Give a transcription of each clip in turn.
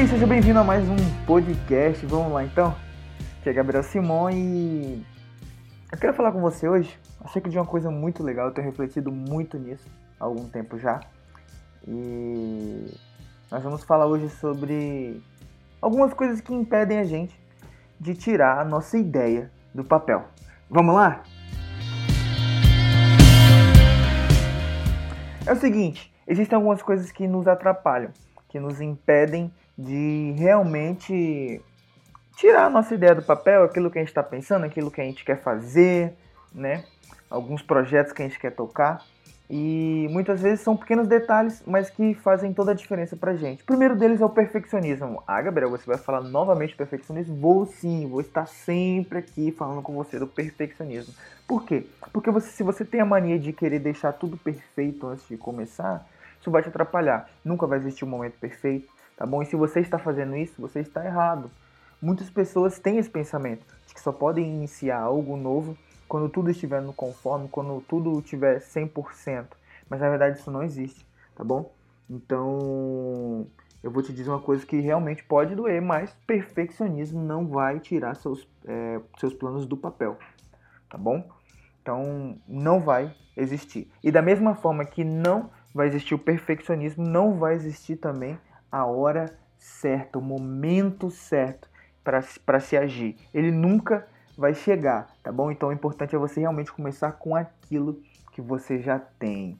aí, seja bem-vindo a mais um podcast. Vamos lá então. Aqui é Gabriel Simon e eu quero falar com você hoje acerca de uma coisa muito legal. Eu tenho refletido muito nisso há algum tempo já. E nós vamos falar hoje sobre algumas coisas que impedem a gente de tirar a nossa ideia do papel. Vamos lá? É o seguinte, existem algumas coisas que nos atrapalham, que nos impedem de realmente tirar a nossa ideia do papel, aquilo que a gente está pensando, aquilo que a gente quer fazer, né? Alguns projetos que a gente quer tocar. E muitas vezes são pequenos detalhes, mas que fazem toda a diferença pra gente. O primeiro deles é o perfeccionismo. Ah, Gabriel, você vai falar novamente perfeccionismo? Vou sim, vou estar sempre aqui falando com você do perfeccionismo. Por quê? Porque você, se você tem a mania de querer deixar tudo perfeito antes de começar, isso vai te atrapalhar. Nunca vai existir um momento perfeito, tá bom? E se você está fazendo isso, você está errado. Muitas pessoas têm esse pensamento de que só podem iniciar algo novo quando tudo estiver no conforme, quando tudo estiver 100%. Mas na verdade isso não existe, tá bom? Então, eu vou te dizer uma coisa que realmente pode doer, mas perfeccionismo não vai tirar seus, é, seus planos do papel, tá bom? Então, não vai existir. E da mesma forma que não vai existir o perfeccionismo, não vai existir também a hora certa, o momento certo para se agir. Ele nunca vai chegar, tá bom? Então o importante é você realmente começar com aquilo que você já tem.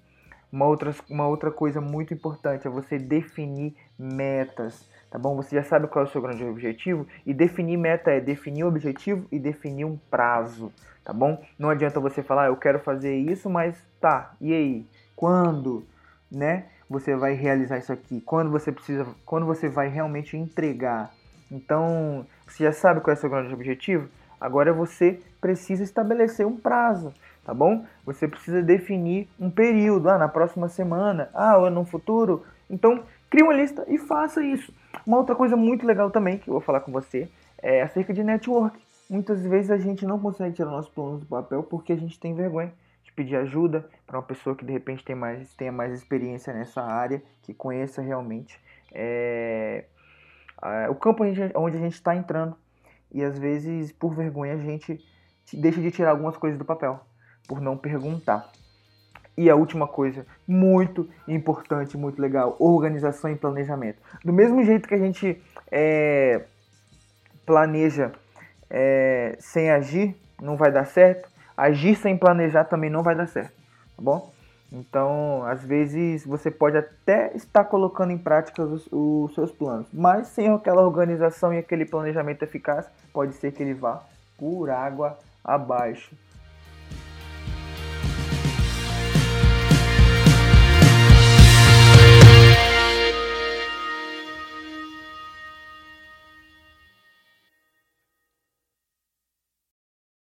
Uma outra, uma outra coisa muito importante é você definir metas, tá bom? Você já sabe qual é o seu grande objetivo e definir meta é definir o objetivo e definir um prazo, tá bom? Não adianta você falar, ah, eu quero fazer isso, mas tá, e aí? Quando, né? Você vai realizar isso aqui? Quando você precisa, quando você vai realmente entregar? Então, você já sabe qual é o seu grande objetivo? Agora você precisa estabelecer um prazo, tá bom? Você precisa definir um período, ah, na próxima semana, ah, ou no futuro. Então, crie uma lista e faça isso. Uma outra coisa muito legal também que eu vou falar com você é acerca de network. Muitas vezes a gente não consegue tirar nossos planos do papel porque a gente tem vergonha de pedir ajuda para uma pessoa que de repente tem mais, tenha mais experiência nessa área, que conheça realmente é, o campo onde a gente está entrando e às vezes, por vergonha, a gente deixa de tirar algumas coisas do papel, por não perguntar. E a última coisa, muito importante, muito legal, organização e planejamento. Do mesmo jeito que a gente é, planeja é, sem agir, não vai dar certo, agir sem planejar também não vai dar certo, tá bom? Então, às vezes você pode até estar colocando em prática os, os, seus planos, mas sem aquela organização e aquele planejamento eficaz, pode ser que ele vá por água abaixo,